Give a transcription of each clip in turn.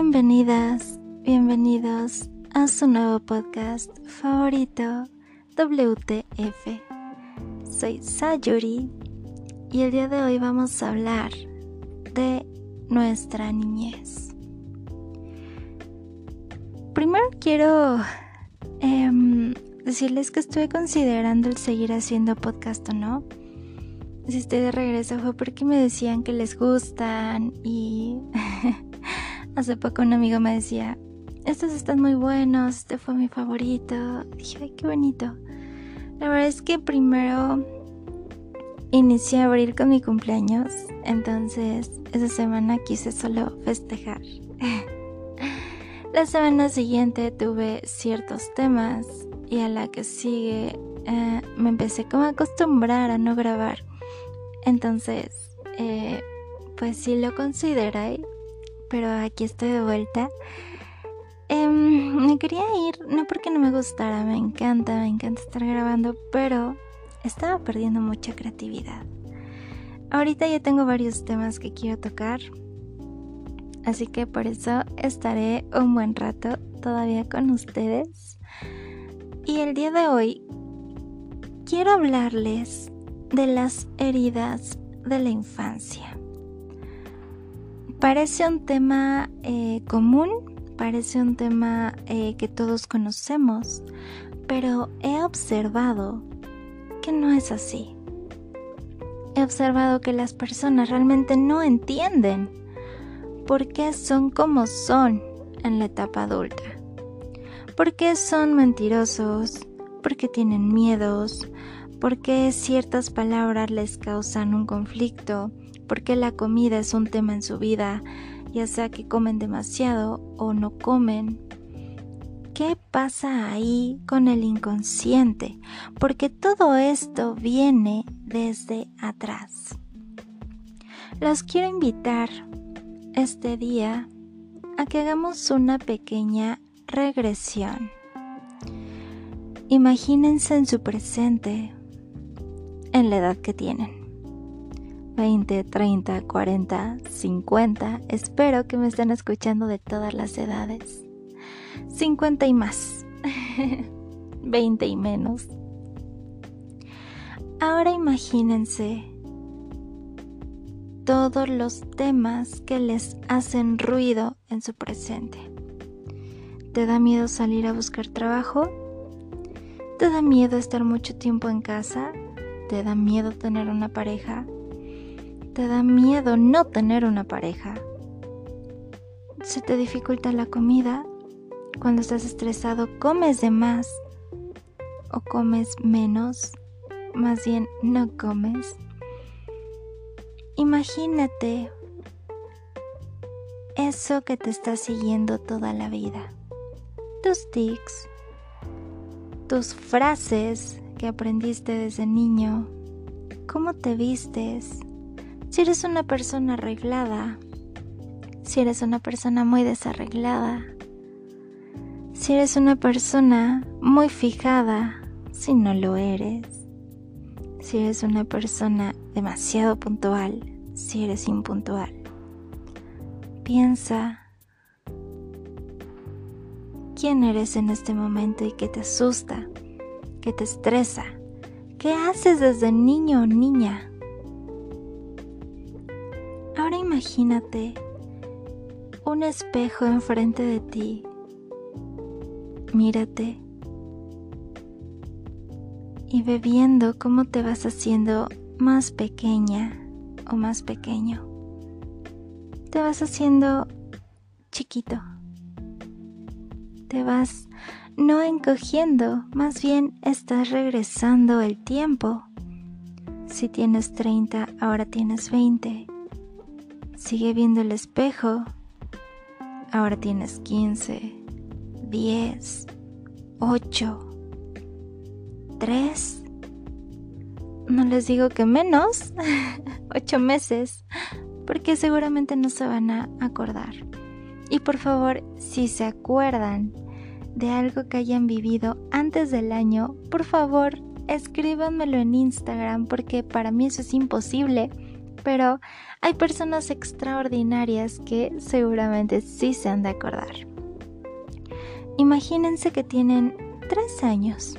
Bienvenidas, bienvenidos a su nuevo podcast favorito WTF. Soy Sayuri y el día de hoy vamos a hablar de nuestra niñez. Primero quiero em, decirles que estuve considerando el seguir haciendo podcast o no. Si estoy de regreso fue porque me decían que les gustan y hace poco un amigo me decía, estos están muy buenos, este fue mi favorito. Dije, ay, qué bonito. La verdad es que primero inicié abril con mi cumpleaños, entonces esa semana quise solo festejar. la semana siguiente tuve ciertos temas y a la que sigue eh, me empecé como a acostumbrar a no grabar. Entonces, eh, pues sí lo consideré, pero aquí estoy de vuelta. Em, me quería ir, no porque no me gustara, me encanta, me encanta estar grabando, pero estaba perdiendo mucha creatividad. Ahorita ya tengo varios temas que quiero tocar, así que por eso estaré un buen rato todavía con ustedes. Y el día de hoy quiero hablarles de las heridas de la infancia. Parece un tema eh, común, parece un tema eh, que todos conocemos, pero he observado que no es así. He observado que las personas realmente no entienden por qué son como son en la etapa adulta. ¿Por qué son mentirosos? ¿Por qué tienen miedos? ¿Por qué ciertas palabras les causan un conflicto? ¿Por qué la comida es un tema en su vida? Ya sea que comen demasiado o no comen ¿Qué pasa ahí con el inconsciente? Porque todo esto viene desde atrás. Los quiero invitar este día a que hagamos una pequeña regresión. Imagínense en su presente, en la edad que tienen. 20, 30, 40, 50. Espero que me estén escuchando de todas las edades. 50 y más, 20 y menos. Ahora imagínense todos los temas que les hacen ruido en su presente. ¿Te da miedo salir a buscar trabajo? ¿Te da miedo estar mucho tiempo en casa? ¿Te da miedo tener una pareja? ¿Te da miedo no tener una pareja? ¿Se te dificulta la comida? Cuando estás estresado, comes de más o comes menos, más bien no comes. Imagínate eso que te está siguiendo toda la vida. Tus tics, tus frases que aprendiste desde niño, cómo te vistes, si eres una persona arreglada, si eres una persona muy desarreglada, si eres una persona muy fijada, si no lo eres. Si eres una persona demasiado puntual, si eres impuntual. Piensa quién eres en este momento y qué te asusta, qué te estresa, qué haces desde niño o niña. Ahora imagínate un espejo enfrente de ti mírate y ve viendo cómo te vas haciendo más pequeña o más pequeño. Te vas haciendo chiquito. Te vas no encogiendo, más bien estás regresando el tiempo. Si tienes 30, ahora tienes 20. Sigue viendo el espejo. Ahora tienes 15. 10, 8, 3, no les digo que menos, 8 meses, porque seguramente no se van a acordar. Y por favor, si se acuerdan de algo que hayan vivido antes del año, por favor, escríbanmelo en Instagram, porque para mí eso es imposible pero hay personas extraordinarias que seguramente sí se han de acordar. Imagínense que tienen tres años.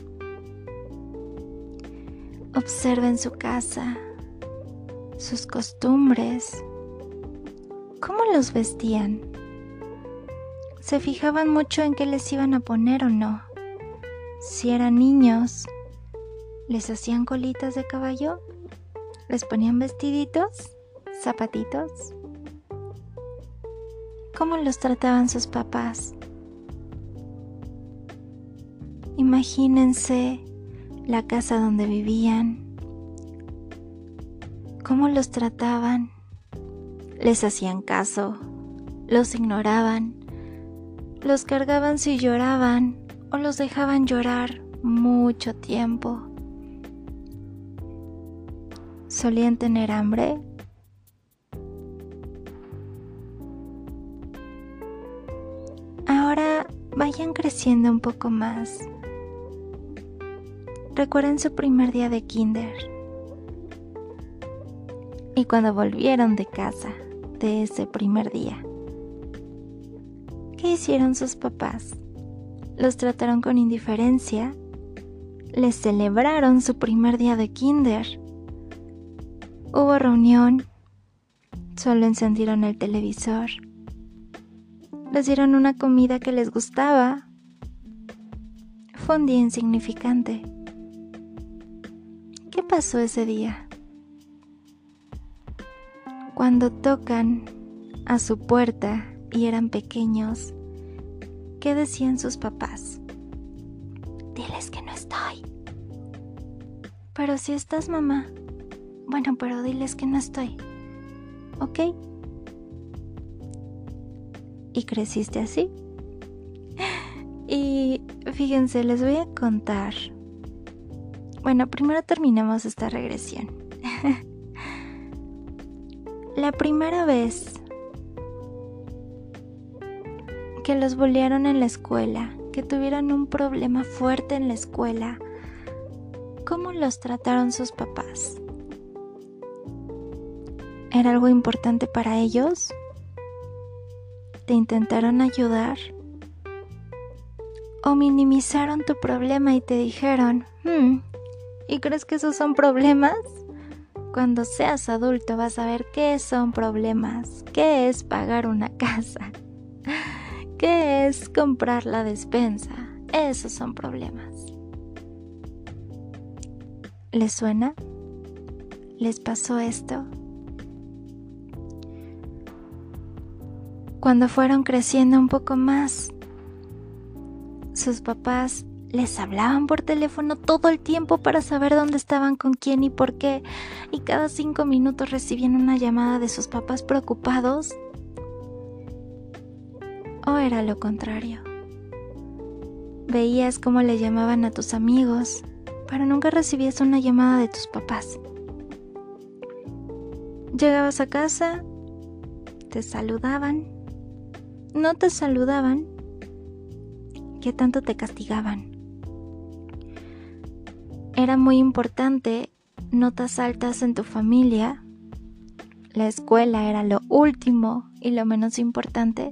Observen su casa, sus costumbres, cómo los vestían. Se fijaban mucho en qué les iban a poner o no. Si eran niños, les hacían colitas de caballo, les ponían vestiditos, zapatitos. ¿Cómo los trataban sus papás? Imagínense la casa donde vivían, cómo los trataban, les hacían caso, los ignoraban, los cargaban si lloraban o los dejaban llorar mucho tiempo. ¿Solían tener hambre? Ahora vayan creciendo un poco más. Recuerden su primer día de kinder. Y cuando volvieron de casa de ese primer día. ¿Qué hicieron sus papás? ¿Los trataron con indiferencia? ¿Les celebraron su primer día de kinder? ¿Hubo reunión? ¿Solo encendieron el televisor? ¿Les dieron una comida que les gustaba? Fue un día insignificante. ¿Qué pasó ese día? Cuando tocan a su puerta y eran pequeños, ¿qué decían sus papás? Diles que no estoy. Pero si estás, mamá. Bueno, pero diles que no estoy. ¿Ok? Y creciste así. Y fíjense, les voy a contar. Bueno, primero terminemos esta regresión. La primera vez que los bolearon en la escuela, que tuvieron un problema fuerte en la escuela, ¿cómo los trataron sus papás? ¿Era algo importante para ellos? ¿Te intentaron ayudar? ¿O minimizaron tu problema y te dijeron, hmm, ¿y crees que esos son problemas? Cuando seas adulto vas a ver qué son problemas, qué es pagar una casa. ¿Qué es comprar la despensa? Esos son problemas. ¿Les suena? ¿Les pasó esto? Cuando fueron creciendo un poco más, sus papás les hablaban por teléfono todo el tiempo para saber dónde estaban, con quién y por qué, y cada cinco minutos recibían una llamada de sus papás preocupados ¿O era lo contrario? Veías cómo le llamaban a tus amigos, pero nunca recibías una llamada de tus papás. Llegabas a casa, te saludaban, no te saludaban, ¿qué tanto te castigaban? Era muy importante notas altas en tu familia, la escuela era lo último y lo menos importante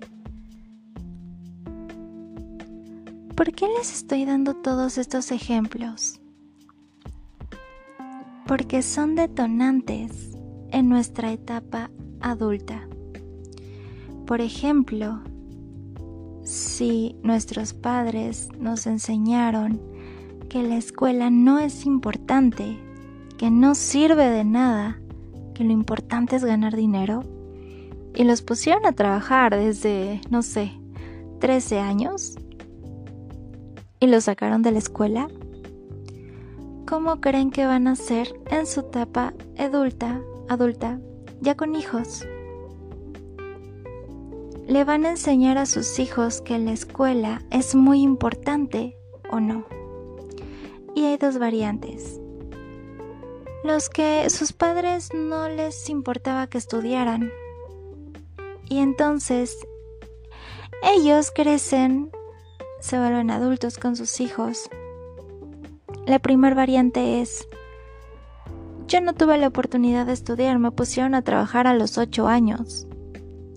¿Por qué les estoy dando todos estos ejemplos? Porque son detonantes en nuestra etapa adulta. Por ejemplo, si nuestros padres nos enseñaron que la escuela no es importante, que no sirve de nada, que lo importante es ganar dinero, y los pusieron a trabajar desde, no sé, 13 años, y lo sacaron de la escuela? ¿Cómo creen que van a ser en su etapa adulta, adulta, ya con hijos? ¿Le van a enseñar a sus hijos que la escuela es muy importante o no? Y hay dos variantes. Los que sus padres no les importaba que estudiaran. Y entonces ellos crecen se vuelven adultos con sus hijos. La primera variante es Yo no tuve la oportunidad de estudiar, me pusieron a trabajar a los 8 años.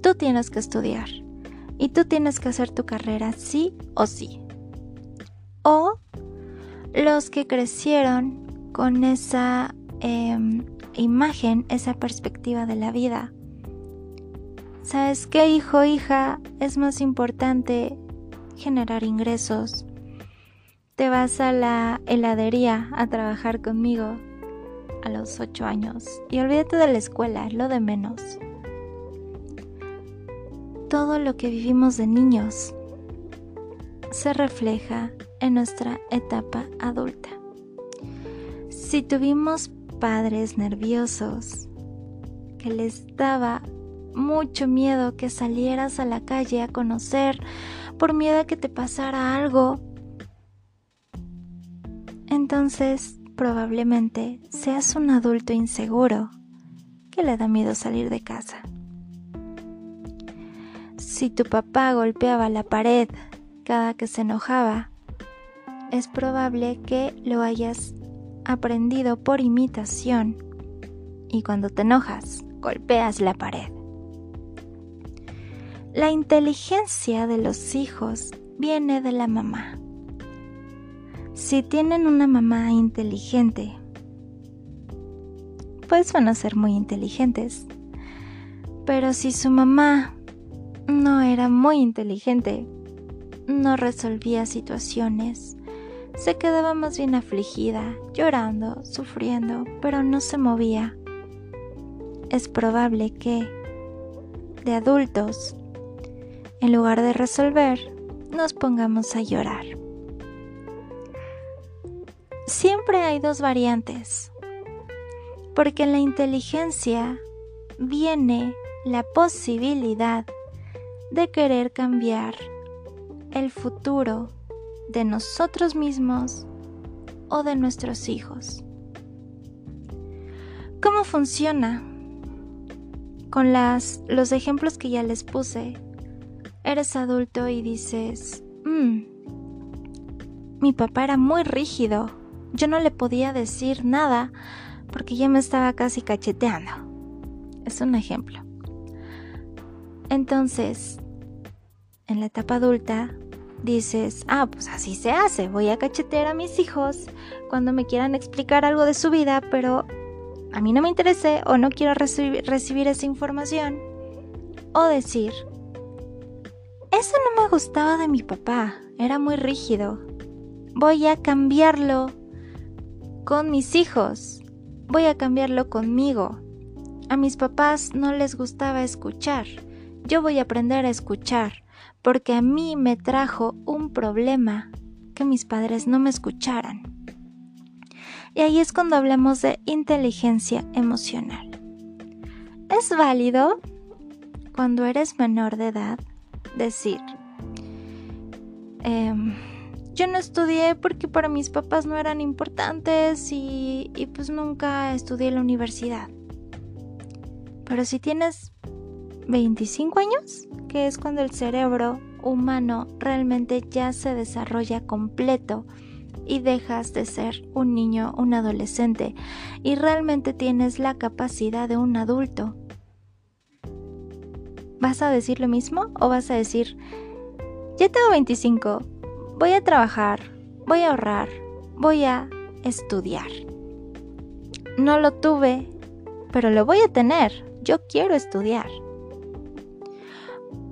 Tú tienes que estudiar y tú tienes que hacer tu carrera sí o sí. O los que crecieron con esa em, imagen, esa perspectiva de la vida. ¿Sabes qué, hijo, hija? Es más importante generar ingresos. Te vas a la heladería a trabajar conmigo a los 8 años y olvídate de la escuela, lo de menos. Todo lo que vivimos de niños se refleja en nuestra etapa adulta. Si tuvimos padres nerviosos que les daba mucho miedo que salieras a la calle a conocer por miedo a que te pasara algo, entonces probablemente seas un adulto inseguro que le da miedo salir de casa. Si tu papá golpeaba la pared cada que se enojaba, es probable que lo hayas aprendido por imitación y cuando te enojas, golpeas la pared. La inteligencia de los hijos viene de la mamá. Si tienen una mamá inteligente, pues van a ser muy inteligentes. Pero si su mamá no era muy inteligente, no resolvía situaciones, se quedaba más bien afligida, llorando, sufriendo, pero no se movía. Es probable que, de adultos, en lugar de resolver, nos pongamos a llorar. Siempre hay dos variantes, porque en la inteligencia viene la posibilidad de querer cambiar el futuro de nosotros mismos o de nuestros hijos. ¿Cómo funciona? Con las, los ejemplos que ya les puse, eres adulto y dices, mm, mi papá era muy rígido, yo no le podía decir nada porque ya me estaba casi cacheteando. Es un ejemplo. Entonces, en la etapa adulta, dices, ah, pues así se hace, voy a cachetear a mis hijos cuando me quieran explicar algo de su vida, pero a mí no me interese o no quiero recibir esa información. O decir, eso no me gustaba de mi papá, era muy rígido. Voy a cambiarlo con mis hijos, voy a cambiarlo conmigo. A mis papás no les gustaba escuchar, yo voy a aprender a escuchar porque a mí me trajo un problema que mis padres no me escucharan. Y ahí es cuando hablamos de inteligencia emocional. Es válido cuando eres menor de edad decir, em, yo no estudié porque para mis papás no eran importantes y, y pues nunca estudié en la universidad. Pero si tienes 25 años, que es cuando el cerebro humano realmente ya se desarrolla completo y dejas de ser un niño, un adolescente y realmente tienes la capacidad de un adulto. ¿Vas a decir lo mismo o vas a decir, ya tengo 25, voy a trabajar, voy a ahorrar, voy a estudiar? No lo tuve, pero lo voy a tener, yo quiero estudiar.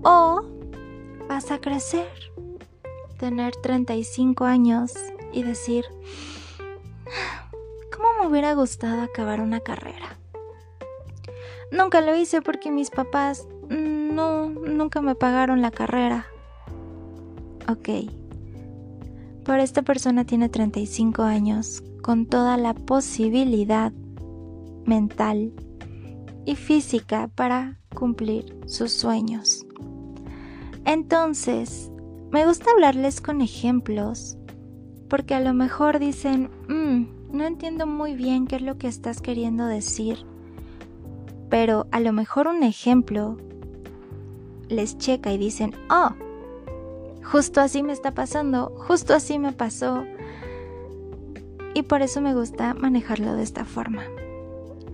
O vas a crecer, tener 35 años y decir, ¿cómo me hubiera gustado acabar una carrera? Nunca lo hice porque mis papás no, nunca me pagaron la carrera. Ok. Pero esta persona tiene 35 años con toda la posibilidad mental y física para cumplir sus sueños. Entonces, me gusta hablarles con ejemplos, porque a lo mejor dicen, mm, no entiendo muy bien qué es lo que estás queriendo decir, pero a lo mejor un ejemplo les checa y dicen, oh, justo así me está pasando, justo así me pasó. Y por eso me gusta manejarlo de esta forma.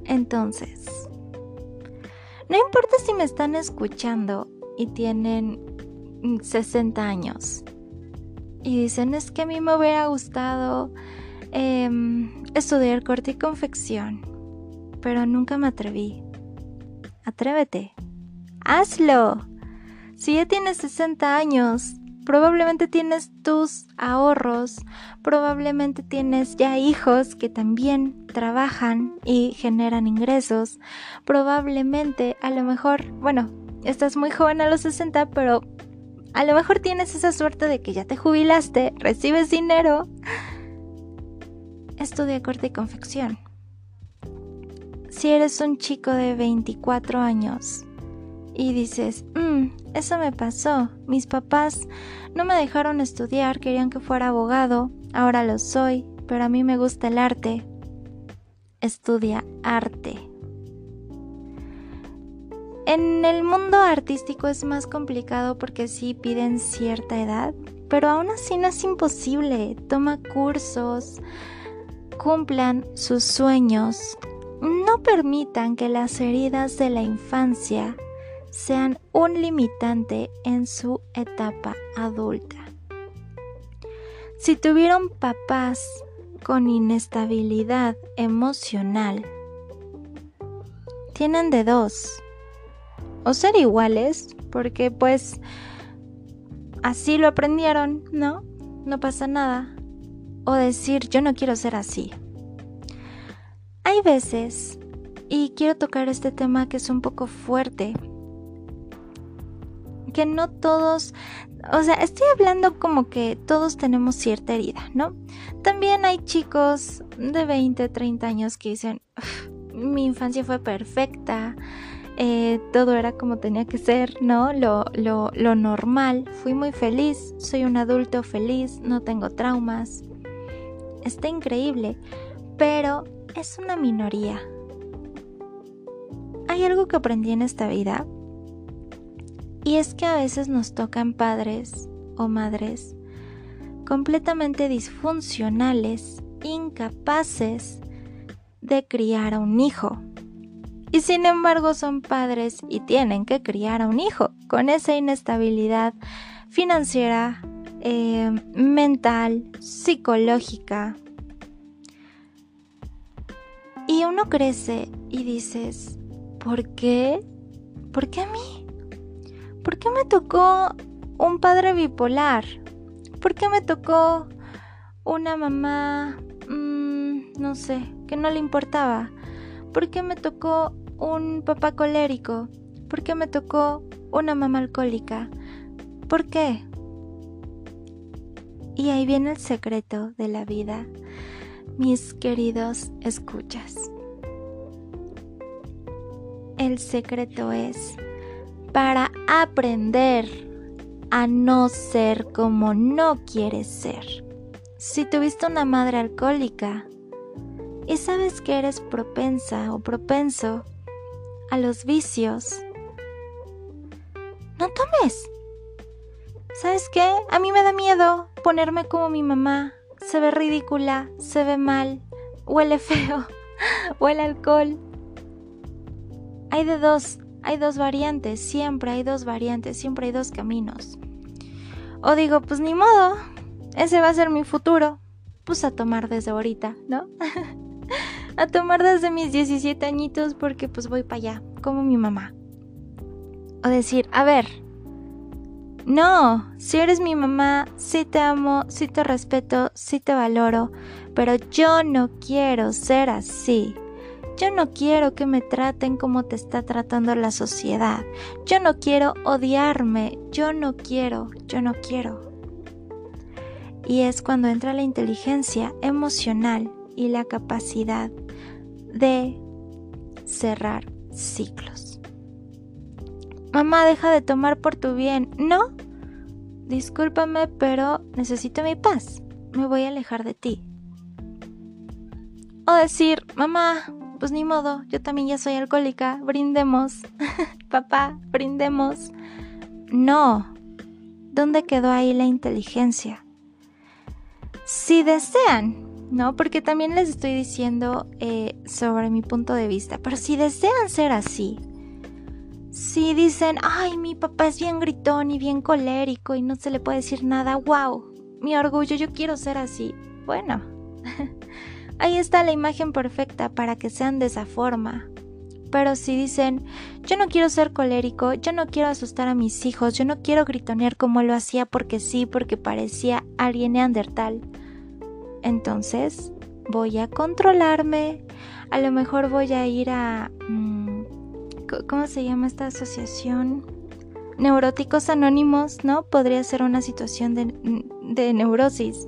Entonces, no importa si me están escuchando y tienen 60 años y dicen es que a mí me hubiera gustado em, estudiar corte y confección, pero nunca me atreví. Atrévete, hazlo. Si ya tienes 60 años, probablemente tienes tus ahorros, probablemente tienes ya hijos que también trabajan y generan ingresos, probablemente a lo mejor, bueno, estás muy joven a los 60, pero a lo mejor tienes esa suerte de que ya te jubilaste, recibes dinero. Estudia corte y confección. Si eres un chico de 24 años y dices, mmm, eso me pasó, mis papás no me dejaron estudiar, querían que fuera abogado, ahora lo soy, pero a mí me gusta el arte. Estudia arte. En el mundo artístico es más complicado porque sí piden cierta edad, pero aún así no es imposible. Toma cursos, cumplan sus sueños. No permitan que las heridas de la infancia sean un limitante en su etapa adulta. Si tuvieron papás con inestabilidad emocional, tienen de dos o ser iguales, porque pues así lo aprendieron, ¿no? No pasa nada. O decir, yo no quiero ser así. Hay veces, y quiero tocar este tema que es un poco fuerte, que no todos, o sea, estoy hablando como que todos tenemos cierta herida, ¿no? También hay chicos de 20, 30 años que dicen, mi infancia fue perfecta, eh, todo era como tenía que ser, ¿no? Lo, lo, lo normal. Fui muy feliz, soy un adulto feliz, no tengo traumas. Está increíble, pero es una minoría. Hay algo que aprendí en esta vida y es que a veces nos tocan padres o madres completamente disfuncionales, incapaces de criar a un hijo y sin embargo son padres y tienen que criar a un hijo con esa inestabilidad financiera, eh, mental, psicológica. Y uno crece y dices, ¿por qué? ¿Por qué a mí? ¿Por qué me tocó un padre bipolar? ¿Por qué me tocó una mamá, mm, no sé, que no le importaba? ¿Por qué me tocó un papá colérico? ¿Por qué me tocó una mamá alcohólica? ¿Por qué? Y ahí viene el secreto de la vida, mis queridos escuchas. El secreto es para aprender a no ser como no quieres ser. Si tuviste una madre alcohólica y sabes que eres propensa o propenso a los vicios, no tomes. ¿Sabes qué? A mí me da miedo ponerme como mi mamá. Se ve ridícula, se ve mal, huele feo, huele alcohol. Hay de dos, hay dos variantes, siempre hay dos variantes, siempre hay dos caminos. O digo, pues ni modo, ese va a ser mi futuro. Pues a tomar desde ahorita, ¿no? a tomar desde mis 17 añitos porque pues voy para allá, como mi mamá. O decir, a ver, no, si eres mi mamá, sí te amo, sí te respeto, sí te valoro, pero yo no quiero ser así. Yo no quiero que me traten como te está tratando la sociedad. Yo no quiero odiarme. Yo no quiero, yo no quiero. Y es cuando entra la inteligencia emocional y la capacidad de cerrar ciclos. Mamá, deja de tomar por tu bien. No. Discúlpame, pero necesito mi paz. Me voy a alejar de ti. O decir, mamá, pues ni modo, yo también ya soy alcohólica, brindemos. Papá, brindemos. No. ¿Dónde quedó ahí la inteligencia? Si desean ¿no? Porque también les estoy diciendo eh, sobre mi punto de vista, pero si desean ser así, si dicen, ay, mi papá es bien gritón y bien colérico y no se le puede decir nada, wow, mi orgullo, yo quiero ser así, bueno, ahí está la imagen perfecta para que sean de esa forma. Pero si dicen, yo no quiero ser colérico, yo no quiero asustar a mis hijos, yo no quiero gritonear como lo hacía porque sí, porque parecía alguien neandertal, entonces voy a controlarme, a lo mejor voy a ir a... Mm, ¿Cómo se llama esta asociación? Neuróticos Anónimos, ¿no? Podría ser una situación de, de neurosis.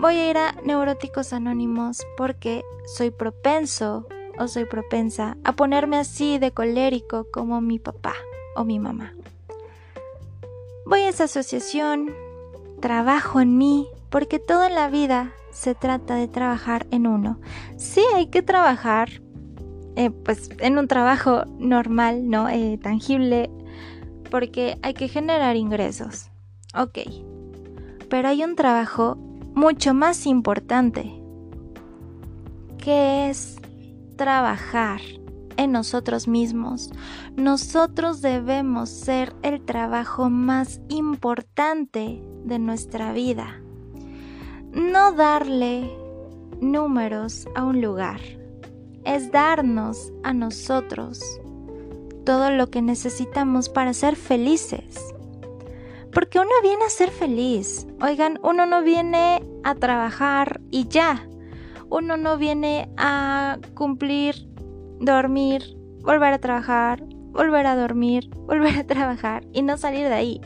Voy a ir a Neuróticos Anónimos porque soy propenso o soy propensa a ponerme así de colérico como mi papá o mi mamá. Voy a esa asociación, trabajo en mí, porque todo en la vida se trata de trabajar en uno. Sí hay que trabajar, eh, pues en un trabajo normal, ¿no? Eh, tangible, porque hay que generar ingresos. Ok. Pero hay un trabajo mucho más importante, que es trabajar en nosotros mismos. Nosotros debemos ser el trabajo más importante de nuestra vida. No darle números a un lugar, es darnos a nosotros todo lo que necesitamos para ser felices. Porque uno viene a ser feliz. Oigan, uno no viene a trabajar y ya uno no viene a cumplir, dormir, volver a trabajar, volver a dormir, volver a trabajar y no salir de ahí.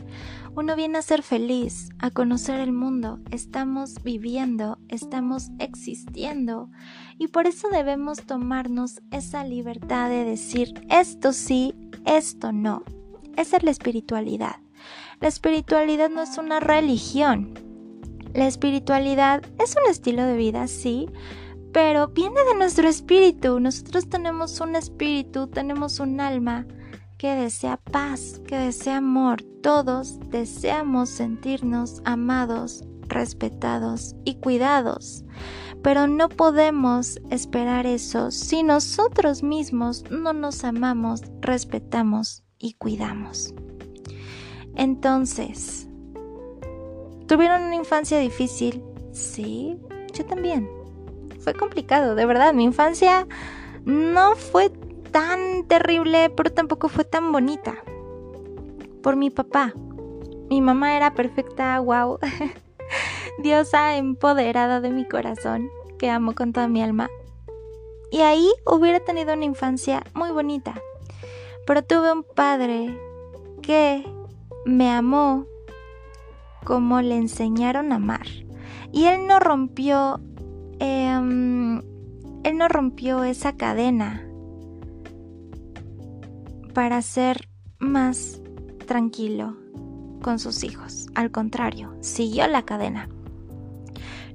Uno viene a ser feliz, a conocer el mundo. Estamos viviendo, estamos existiendo. Y por eso debemos tomarnos esa libertad de decir esto sí, esto no. Esa es la espiritualidad. La espiritualidad no es una religión, la espiritualidad es un estilo de vida, sí, pero viene de nuestro espíritu. Nosotros tenemos un espíritu, tenemos un alma que desea paz, que desea amor. Todos deseamos sentirnos amados, respetados y cuidados. Pero no podemos esperar eso si nosotros mismos no nos amamos, respetamos y cuidamos. Entonces, ¿Tuvieron una infancia difícil? Sí, yo también. Fue complicado, de verdad. Mi infancia no fue tan terrible, pero tampoco fue tan bonita. Por mi papá. Mi mamá era perfecta, wow. Diosa empoderada de mi corazón, que amo con toda mi alma. Y ahí hubiera tenido una infancia muy bonita. Pero tuve un padre que me amó como le enseñaron a amar. Y él no rompió, em, él no rompió esa cadena para ser más tranquilo con sus hijos. Al contrario, siguió la cadena.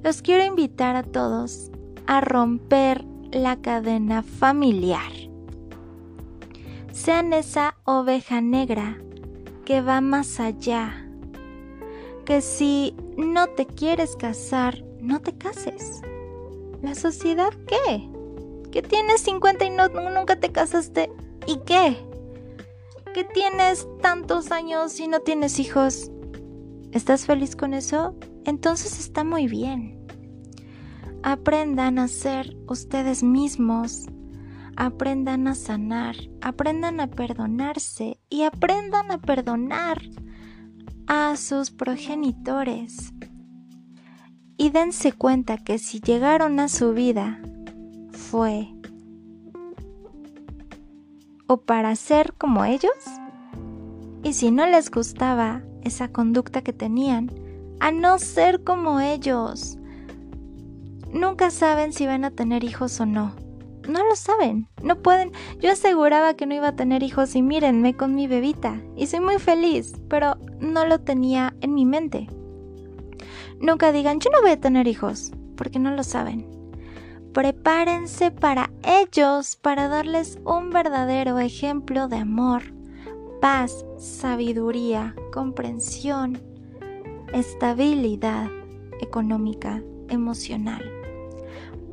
Los quiero invitar a todos a romper la cadena familiar. Sean esa oveja negra que va más allá que si no te quieres casar, no te cases. ¿La sociedad qué? ¿Que tienes 50 y no, nunca te casaste? ¿Y qué? ¿Que tienes tantos años y no tienes hijos? ¿Estás feliz con eso? Entonces está muy bien. Aprendan a ser ustedes mismos. Aprendan a sanar. Aprendan a perdonarse. Y aprendan a perdonar a sus progenitores y dense cuenta que si llegaron a su vida fue o para ser como ellos y si no les gustaba esa conducta que tenían, a no ser como ellos. Nunca saben si van a tener hijos o no no lo saben, no pueden. Yo aseguraba que no iba a tener hijos y mírenme con mi bebita. Y soy muy feliz, pero no lo tenía en mi mente. Nunca digan, yo no voy a tener hijos, porque no lo saben. Prepárense para ellos, para darles un verdadero ejemplo de amor, paz, sabiduría, comprensión, estabilidad económica, emocional.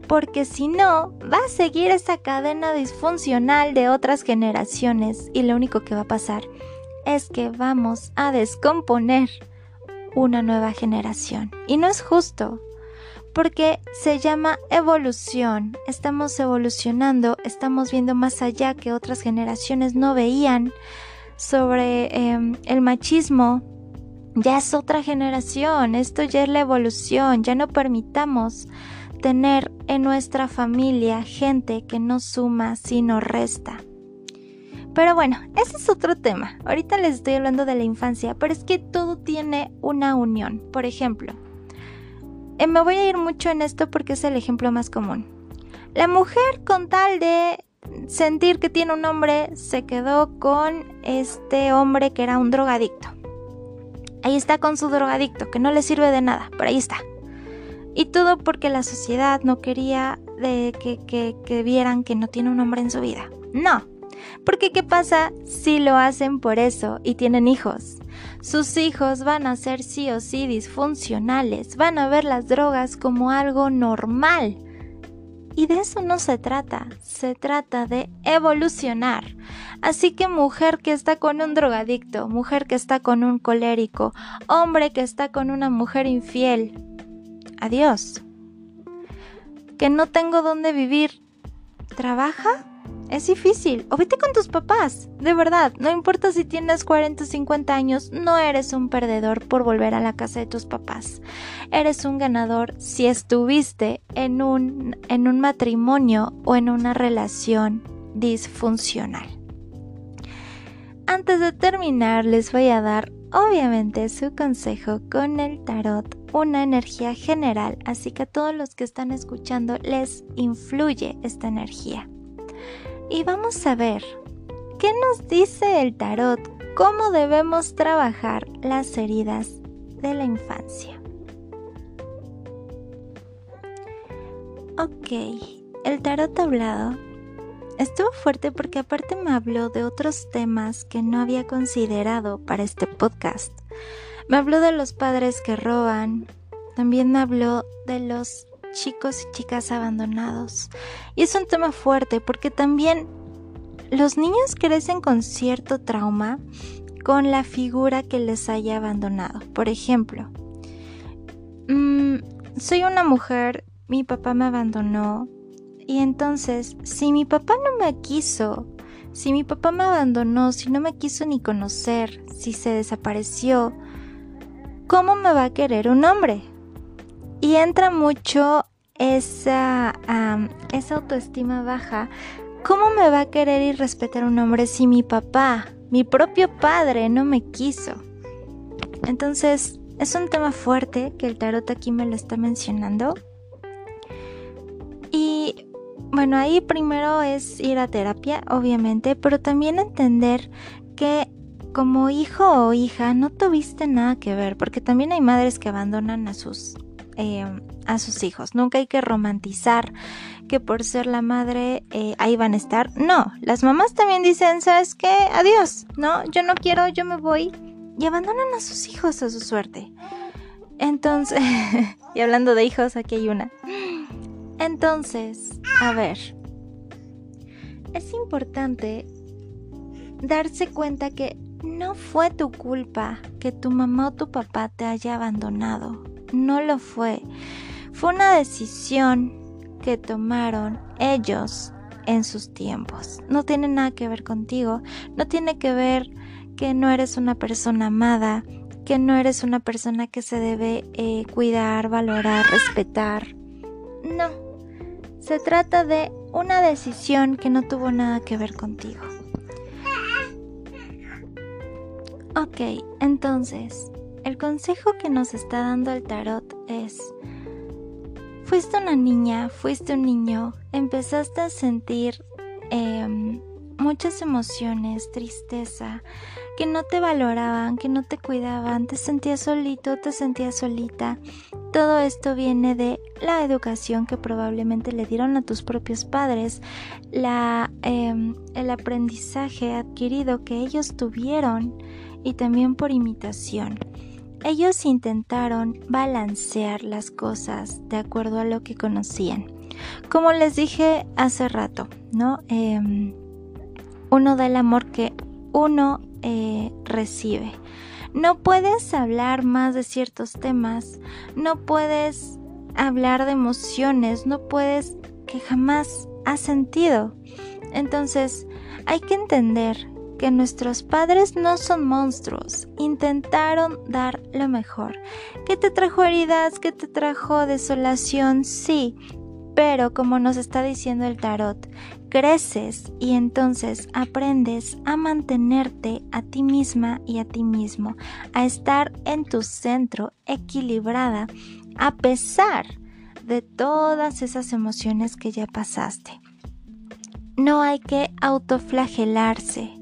porque si no, va a seguir esa cadena disfuncional de otras generaciones y lo único que va a pasar es que vamos a descomponer una nueva generación. Y no es justo, porque se llama evolución. Estamos evolucionando, estamos viendo más allá que otras generaciones no veían sobre em, el machismo. Ya es otra generación, esto ya es la evolución, ya no permitamos tener en nuestra familia gente que no suma sino resta. Pero bueno, ese es otro tema. Ahorita les estoy hablando de la infancia, pero es que todo tiene una unión. Por ejemplo, eh, me voy a ir mucho en esto porque es el ejemplo más común. La mujer con tal de sentir que tiene un hombre se quedó con este hombre que era un drogadicto. Ahí está con su drogadicto, que no le sirve de nada, pero ahí está. Y todo porque la sociedad no quería de que, que, vieran que no tiene un hombre en su vida. No, porque ¿qué pasa si lo hacen por eso y tienen hijos? Sus hijos van a ser sí o sí disfuncionales, van a ver las drogas como algo normal. Y de eso no se trata, se trata de evolucionar. Así que mujer que está con un drogadicto, mujer que está con un colérico, hombre que está con una mujer infiel, adiós. Que no tengo dónde vivir, ¿trabaja? Es difícil. O vete con tus papás. De verdad, no importa si tienes 40 o 50 años, no eres un perdedor por volver a la casa de tus papás. Eres un ganador si estuviste en un, en un matrimonio o en una relación disfuncional. Antes de terminar, les voy a dar obviamente su consejo con el tarot, una energía general, así que a todos los que están escuchando les influye esta energía y vamos a ver qué nos dice el tarot, cómo debemos trabajar las heridas de la infancia. Ok, el tarot hablado estuvo fuerte porque aparte me habló de otros temas que no había considerado para este podcast. Me habló de los padres que roban, también me habló de los chicos y chicas abandonados. Y es un tema fuerte porque también los niños crecen con cierto trauma con la figura que les haya abandonado. Por ejemplo, mm, soy una mujer, mi papá me abandonó y entonces si mi papá no me quiso, si mi papá me abandonó, si no me quiso ni conocer, si se desapareció, ¿cómo me va a querer un hombre? Y entra mucho esa, esa autoestima baja. ¿Cómo me va a querer y respetar un hombre si mi papá, mi propio padre, no me quiso? Entonces, es un tema fuerte que el tarot aquí me lo está mencionando. Y bueno, ahí primero es ir a terapia, obviamente, pero también entender que como hijo o hija no tuviste nada que ver, porque también hay madres que abandonan a sus Em, a sus hijos. Nunca hay que romantizar que por ser la madre eh, ahí van a estar. No, las mamás también dicen, ¿sabes qué? Adiós, ¿no? Yo no quiero, yo me voy. Y abandonan a sus hijos a su suerte. Entonces, y hablando de hijos, aquí hay una. Entonces, a ver, es importante darse cuenta que no fue tu culpa que tu mamá o tu papá te haya abandonado no lo fue. Fue una decisión que tomaron ellos en sus tiempos. No tiene nada que ver contigo. No tiene que ver que no eres una persona amada, que no eres una persona que se debe eh, cuidar, valorar, respetar. No. Se trata de una decisión que no tuvo nada que ver contigo. Ok, entonces, el consejo que nos está dando el tarot es, fuiste una niña, fuiste un niño, empezaste a sentir em, muchas emociones, tristeza, que no te valoraban, que no te cuidaban, te sentías solito, te sentías solita. Todo esto viene de la educación que probablemente le dieron a tus propios padres, em, el aprendizaje adquirido que ellos tuvieron y también por imitación. Ellos intentaron balancear las cosas de acuerdo a lo que conocían. Como les dije hace rato, ¿no? Em, uno da el amor que uno eh, recibe. No puedes hablar más de ciertos temas, no puedes hablar de emociones, no puedes que jamás has sentido. Entonces, hay que entender que nuestros padres no son monstruos, intentaron dar lo mejor. ¿Qué te trajo heridas? ¿Qué te trajo desolación? Sí, pero como nos está diciendo el tarot, creces y entonces aprendes a mantenerte a ti misma y a ti mismo, a estar en tu centro equilibrada a pesar de todas esas emociones que ya pasaste. No hay que autoflagelarse.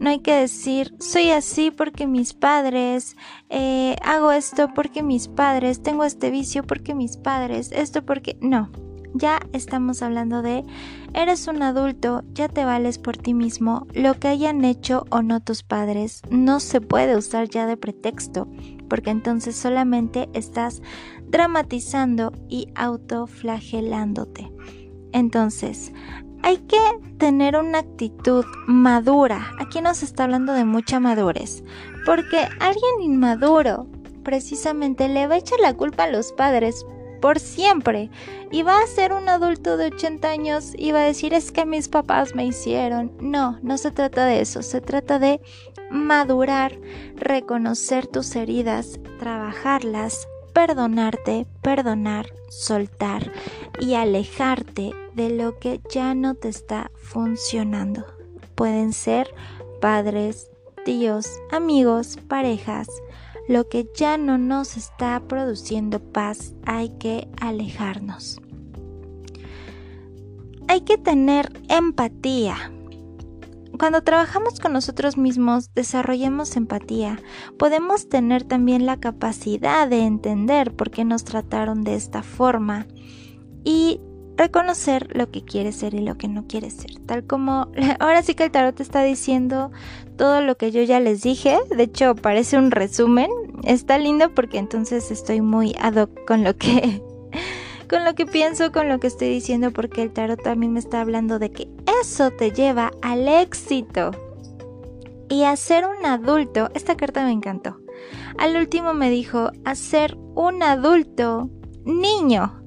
No hay que decir, soy así porque mis padres, eh, hago esto porque mis padres, tengo este vicio porque mis padres, esto porque... No, ya estamos hablando de, eres un adulto, ya te vales por ti mismo, lo que hayan hecho o no tus padres no se puede usar ya de pretexto, porque entonces solamente estás dramatizando y autoflagelándote. Entonces, hay que tener una actitud madura. Aquí nos está hablando de mucha madurez. Porque alguien inmaduro precisamente le va a echar la culpa a los padres por siempre. Y va a ser un adulto de 80 años y va a decir es que mis papás me hicieron. No, no se trata de eso. Se trata de madurar, reconocer tus heridas, trabajarlas, perdonarte, perdonar, soltar y alejarte de lo que ya no te está funcionando. Pueden ser padres, tíos, amigos, parejas. Lo que ya no nos está produciendo paz hay que alejarnos. Hay que tener empatía cuando trabajamos con nosotros mismos, desarrollemos empatía, podemos tener también la capacidad de entender por qué nos trataron de esta forma y reconocer lo que quiere ser y lo que no quiere ser. Tal como ahora sí que el tarot está diciendo todo lo que yo ya les dije. De hecho, parece un resumen. Está lindo porque entonces estoy muy ad hoc con lo que con lo que pienso, con lo que estoy diciendo, porque el tarot también me está hablando de que eso te lleva al éxito. Y a ser un adulto, esta carta me encantó. Al último me dijo, a ser un adulto niño.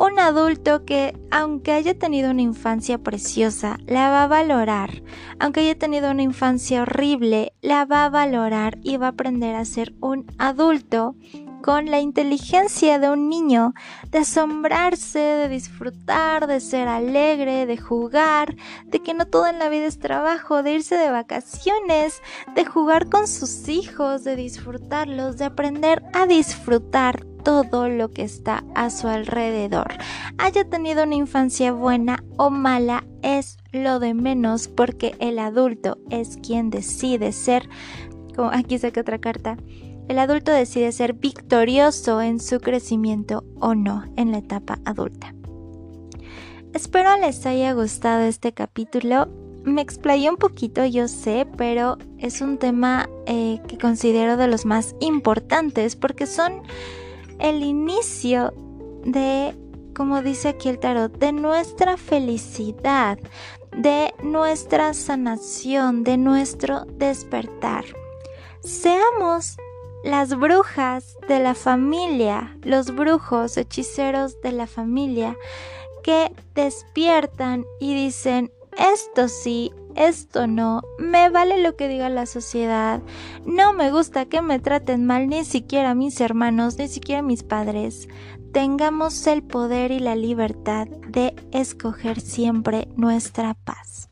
Un adulto que, aunque haya tenido una infancia preciosa, la va a valorar. Aunque haya tenido una infancia horrible, la va a valorar y va a aprender a ser un adulto con la inteligencia de un niño, de asombrarse, de disfrutar, de ser alegre, de jugar, de que no todo en la vida es trabajo, de irse de vacaciones, de jugar con sus hijos, de disfrutarlos, de aprender a disfrutar todo lo que está a su alrededor. Haya tenido una infancia buena o mala es lo de menos porque el adulto es quien decide ser, como aquí saca otra carta, el adulto decide ser victorioso en su crecimiento o no en la etapa adulta. Espero les haya gustado este capítulo. Me explayé un poquito, yo sé, pero es un tema eh, que considero de los más importantes porque son el inicio de, como dice aquí el tarot, de nuestra felicidad, de nuestra sanación, de nuestro despertar. Seamos las brujas de la familia, los brujos, hechiceros de la familia, que despiertan y dicen, esto sí, esto no, me vale lo que diga la sociedad, no me gusta que me traten mal ni siquiera mis hermanos, ni siquiera mis padres. Tengamos el poder y la libertad de escoger siempre nuestra paz.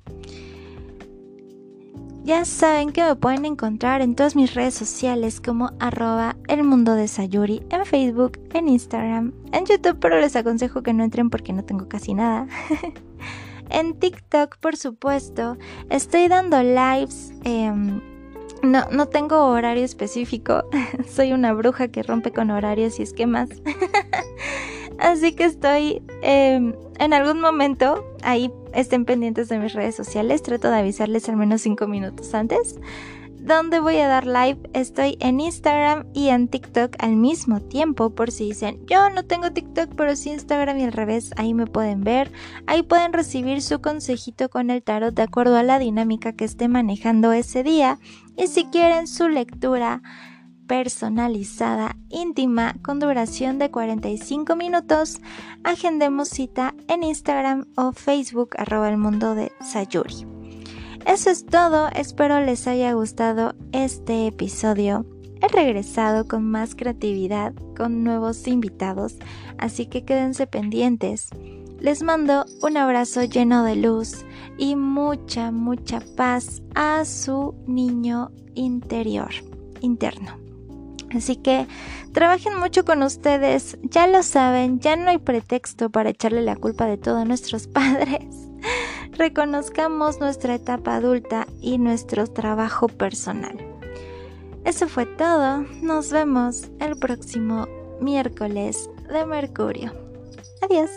Ya saben que me pueden encontrar en todas mis redes sociales como arroba el mundo de Sayuri, en Facebook, en Instagram, en YouTube, pero les aconsejo que no entren porque no tengo casi nada. en TikTok, por supuesto, estoy dando lives. Em, no, no tengo horario específico. Soy una bruja que rompe con horarios y esquemas. Así que estoy em, en algún momento ahí estén pendientes de mis redes sociales. Trato de avisarles al menos 5 minutos antes ¿Dónde voy a dar live? Estoy en Instagram y en TikTok al mismo tiempo, por si dicen, yo no tengo TikTok, pero sí Instagram y al revés, ahí me pueden ver. Ahí pueden recibir su consejito con el tarot de acuerdo a la dinámica que esté manejando ese día. Y si quieren su lectura personalizada, íntima, con duración de 45 minutos, agendemos cita en Instagram o Facebook arroba el mundo de Sayuri. Eso es todo, espero les haya gustado este episodio. He regresado con más creatividad, con nuevos invitados, así que quédense pendientes. Les mando un abrazo lleno de luz y mucha, mucha paz a su niño interior, interno. Así que trabajen mucho con ustedes, ya lo saben, ya no hay pretexto para echarle la culpa de todo a nuestros padres. Reconozcamos nuestra etapa adulta y nuestro trabajo personal. Eso fue todo, nos vemos el próximo miércoles de Mercurio. Adiós.